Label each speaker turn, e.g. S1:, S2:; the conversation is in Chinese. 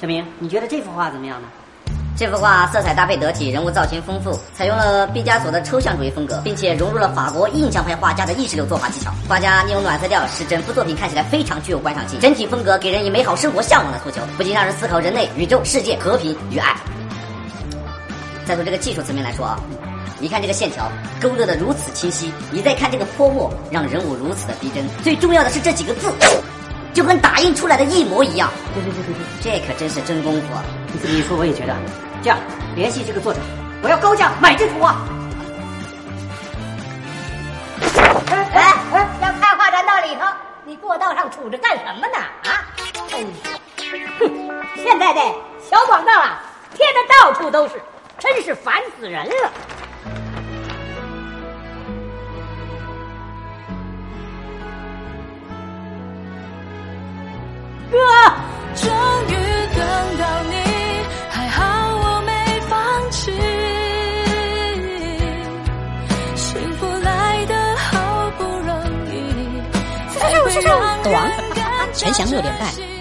S1: 小明，你觉得这幅画怎么样呢？
S2: 这幅画色彩搭配得体，人物造型丰富，采用了毕加索的抽象主义风格，并且融入了法国印象派画家的意识流作画技巧。画家利用暖色调，使整幅作品看起来非常具有观赏性。整体风格给人以美好生活向往的诉求，不禁让人思考人类、宇宙、世界、和平与爱。再从这个技术层面来说啊，你看这个线条勾勒的如此清晰，你再看这个泼墨，让人物如此的逼真。最重要的是这几个字。就跟打印出来的一模一样。
S1: 对对对对对，
S2: 这可真是真功夫。
S1: 你这么一说，我也觉得。这样，联系这个作者，我要高价买这幅画。
S3: 哎哎哎！要看画展到里头，你过道上杵着干什么呢？啊！哼，现在的小广告啊，贴的到处都是，真是烦死人了。终于等到你，还好我没放弃。幸福来的好不容易，
S4: 叔叔叔叔，短，全祥六点半。